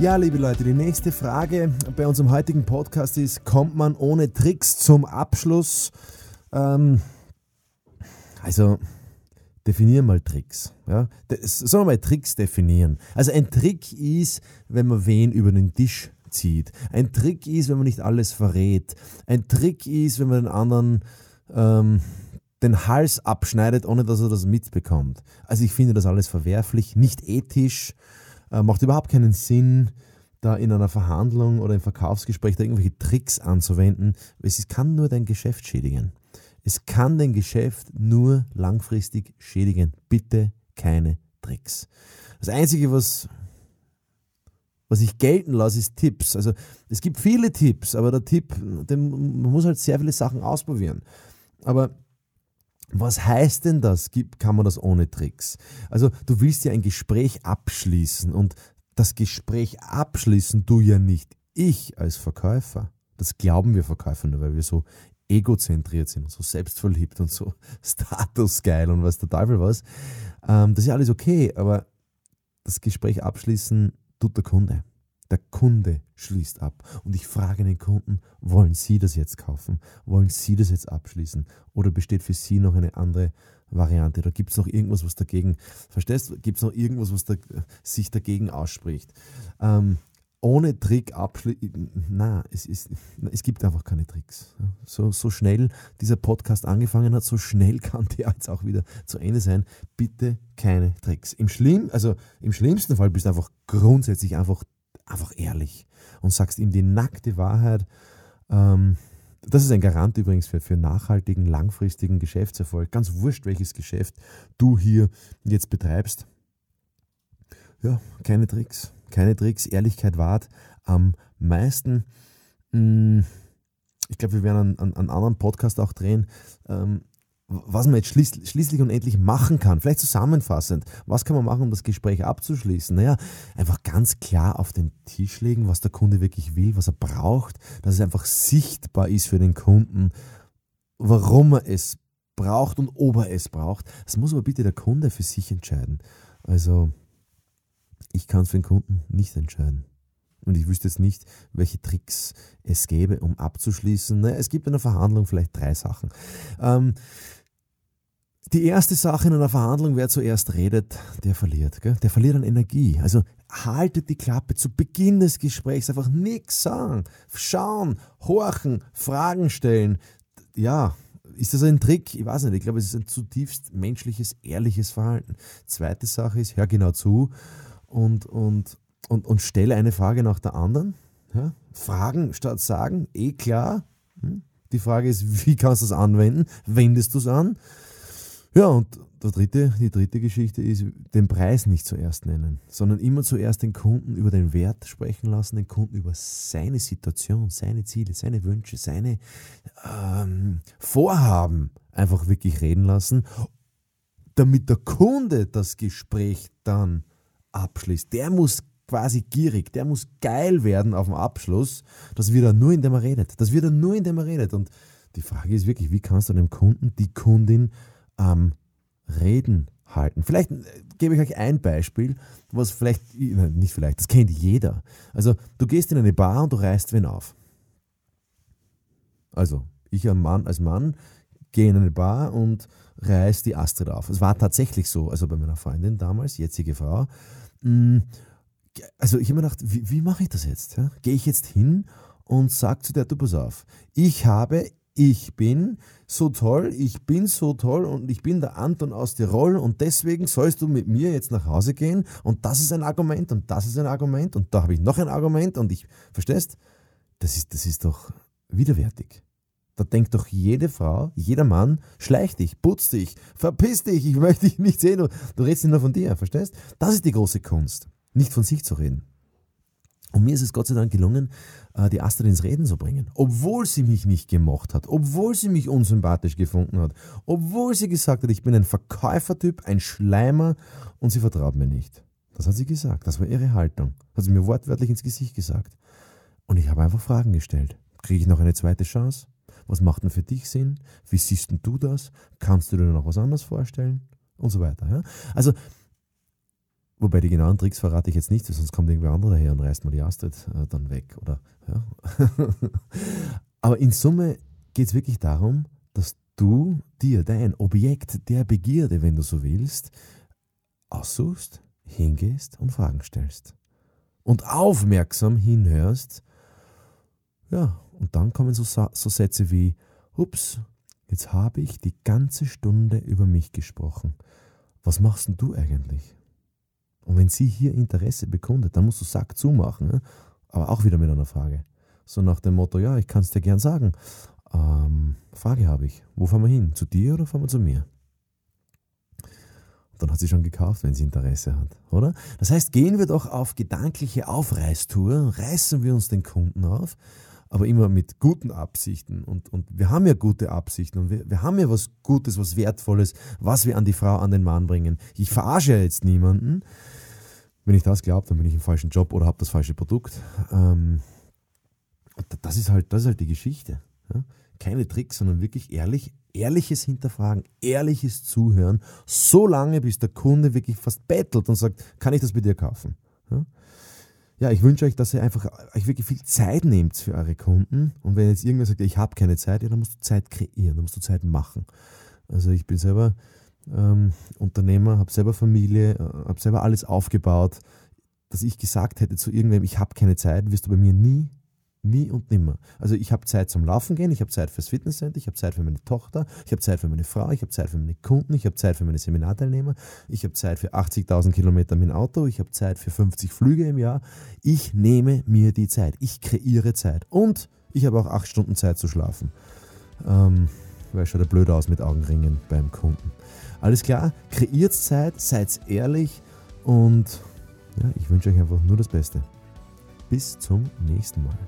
Ja, liebe Leute, die nächste Frage bei unserem heutigen Podcast ist, kommt man ohne Tricks zum Abschluss? Ähm, also, definieren mal Tricks. Ja? Sollen wir mal Tricks definieren? Also ein Trick ist, wenn man wen über den Tisch zieht. Ein Trick ist, wenn man nicht alles verrät. Ein Trick ist, wenn man den anderen ähm, den Hals abschneidet, ohne dass er das mitbekommt. Also ich finde das alles verwerflich, nicht ethisch. Äh, macht überhaupt keinen Sinn, da in einer Verhandlung oder im Verkaufsgespräch da irgendwelche Tricks anzuwenden. Es kann nur dein Geschäft schädigen. Es kann dein Geschäft nur langfristig schädigen. Bitte keine Tricks. Das Einzige, was, was ich gelten lasse, ist Tipps. Also es gibt viele Tipps, aber der Tipp, den, man muss halt sehr viele Sachen ausprobieren. Aber was heißt denn das? Kann man das ohne Tricks? Also du willst ja ein Gespräch abschließen und das Gespräch abschließen du ja nicht ich als Verkäufer. Das glauben wir Verkäufer nur, weil wir so egozentriert sind und so selbstverliebt und so statusgeil und was der Teufel was. Ähm, das ist ja alles okay, aber das Gespräch abschließen tut der Kunde. Der Kunde schließt ab. Und ich frage den Kunden, wollen Sie das jetzt kaufen? Wollen Sie das jetzt abschließen? Oder besteht für Sie noch eine andere Variante? Oder gibt es noch irgendwas, was dagegen, verstehst du, gibt es noch irgendwas, was da, sich dagegen ausspricht? Ähm, ohne Trick abschließen, na, es, es gibt einfach keine Tricks. So, so schnell dieser Podcast angefangen hat, so schnell kann der jetzt auch wieder zu Ende sein. Bitte keine Tricks. Im, Schlimm, also im schlimmsten Fall bist du einfach grundsätzlich einfach einfach ehrlich und sagst ihm die nackte Wahrheit. Ähm, das ist ein Garant übrigens für, für nachhaltigen, langfristigen Geschäftserfolg. Ganz wurscht, welches Geschäft du hier jetzt betreibst. Ja, keine Tricks. Keine Tricks. Ehrlichkeit wahrt am meisten. Mm, ich glaube, wir werden einen, einen, anderen Podcast auch drehen. Ähm, was man jetzt schließ, schließlich und endlich machen kann, vielleicht zusammenfassend, was kann man machen, um das Gespräch abzuschließen? Naja, einfach ganz klar auf den Tisch legen, was der Kunde wirklich will, was er braucht, dass es einfach sichtbar ist für den Kunden, warum er es braucht und ob er es braucht. Das muss aber bitte der Kunde für sich entscheiden. Also, ich kann es für den Kunden nicht entscheiden. Und ich wüsste jetzt nicht, welche Tricks es gäbe, um abzuschließen. Naja, es gibt in der Verhandlung vielleicht drei Sachen. Ähm, die erste Sache in einer Verhandlung, wer zuerst redet, der verliert. Gell? Der verliert an Energie. Also haltet die Klappe zu Beginn des Gesprächs, einfach nichts sagen. Schauen, horchen, Fragen stellen. Ja, ist das ein Trick? Ich weiß nicht. Ich glaube, es ist ein zutiefst menschliches, ehrliches Verhalten. Zweite Sache ist, hör genau zu und, und, und, und stelle eine Frage nach der anderen. Ja? Fragen statt sagen, eh klar. Hm? Die Frage ist, wie kannst du es anwenden? Wendest du es an? Ja, und der dritte, die dritte Geschichte ist, den Preis nicht zuerst nennen, sondern immer zuerst den Kunden über den Wert sprechen lassen, den Kunden über seine Situation, seine Ziele, seine Wünsche, seine ähm, Vorhaben einfach wirklich reden lassen, damit der Kunde das Gespräch dann abschließt. Der muss quasi gierig, der muss geil werden auf dem Abschluss. Das wird er nur, indem er redet. Das wird er nur, indem er redet. Und die Frage ist wirklich, wie kannst du dem Kunden, die Kundin am Reden halten. Vielleicht äh, gebe ich euch ein Beispiel, was vielleicht, nicht vielleicht, das kennt jeder. Also du gehst in eine Bar und du reißt wen auf. Also ich als Mann, als Mann gehe in eine Bar und reiß die Astrid auf. Es war tatsächlich so, also bei meiner Freundin damals, jetzige Frau. Mm, also ich habe mir gedacht, wie, wie mache ich das jetzt? Gehe ich jetzt hin und sage zu der, du pass auf, ich habe ich bin so toll, ich bin so toll und ich bin der Anton aus Tirol und deswegen sollst du mit mir jetzt nach Hause gehen und das ist ein Argument und das ist ein Argument und da habe ich noch ein Argument und ich, verstehst? Das ist, das ist doch widerwärtig. Da denkt doch jede Frau, jeder Mann, schleich dich, putz dich, verpiss dich, ich möchte dich nicht sehen, du, redest nur von dir, verstehst? Das ist die große Kunst, nicht von sich zu reden. Und mir ist es Gott sei Dank gelungen, äh, die Astrid ins Reden zu bringen. Obwohl sie mich nicht gemocht hat, obwohl sie mich unsympathisch gefunden hat, obwohl sie gesagt hat, ich bin ein Verkäufertyp, ein Schleimer und sie vertraut mir nicht. Das hat sie gesagt, das war ihre Haltung. Hat sie mir wortwörtlich ins Gesicht gesagt. Und ich habe einfach Fragen gestellt. Kriege ich noch eine zweite Chance? Was macht denn für dich Sinn? Wie siehst denn du das? Kannst du dir noch was anderes vorstellen? Und so weiter. Ja? Also Wobei die genauen Tricks verrate ich jetzt nicht, sonst kommt irgendwer anderer daher und reißt mal die Astrid äh, dann weg. Oder, ja. Aber in Summe geht es wirklich darum, dass du dir dein Objekt der Begierde, wenn du so willst, aussuchst, hingehst und Fragen stellst. Und aufmerksam hinhörst. Ja, und dann kommen so, so Sätze wie, ups, jetzt habe ich die ganze Stunde über mich gesprochen. Was machst denn du eigentlich? Wenn sie hier Interesse bekundet, dann musst du Sack zumachen. Ne? Aber auch wieder mit einer Frage. So nach dem Motto, ja, ich kann es dir gern sagen. Ähm, Frage habe ich. Wo fahren wir hin? Zu dir oder fahren wir zu mir? Dann hat sie schon gekauft, wenn sie Interesse hat, oder? Das heißt, gehen wir doch auf gedankliche Aufreißtour, reißen wir uns den Kunden auf, aber immer mit guten Absichten. Und, und wir haben ja gute Absichten und wir, wir haben ja was Gutes, was Wertvolles, was wir an die Frau, an den Mann bringen. Ich verarsche ja jetzt niemanden. Wenn ich das glaube, dann bin ich im falschen Job oder habe das falsche Produkt. Ähm, das, ist halt, das ist halt die Geschichte. Ja? Keine Tricks, sondern wirklich ehrlich, ehrliches Hinterfragen, ehrliches Zuhören, so lange, bis der Kunde wirklich fast bettelt und sagt, kann ich das bei dir kaufen? Ja? ja, ich wünsche euch, dass ihr einfach euch wirklich viel Zeit nehmt für eure Kunden. Und wenn jetzt irgendwer sagt, ich habe keine Zeit, ja, dann musst du Zeit kreieren, dann musst du Zeit machen. Also ich bin selber ähm, Unternehmer, habe selber Familie, äh, habe selber alles aufgebaut, dass ich gesagt hätte zu irgendwem, ich habe keine Zeit, wirst du bei mir nie, nie und nimmer. Also ich habe Zeit zum Laufen gehen, ich habe Zeit fürs Fitnesscenter, ich habe Zeit für meine Tochter, ich habe Zeit für meine Frau, ich habe Zeit für meine Kunden, ich habe Zeit für meine Seminarteilnehmer, ich habe Zeit für 80.000 Kilometer mit dem Auto, ich habe Zeit für 50 Flüge im Jahr. Ich nehme mir die Zeit, ich kreiere Zeit und ich habe auch acht Stunden Zeit zu schlafen. Ähm, weil schaut ja blöd aus mit Augenringen beim Kunden. Alles klar, kreiert Zeit, seid ehrlich und ja, ich wünsche euch einfach nur das Beste. Bis zum nächsten Mal.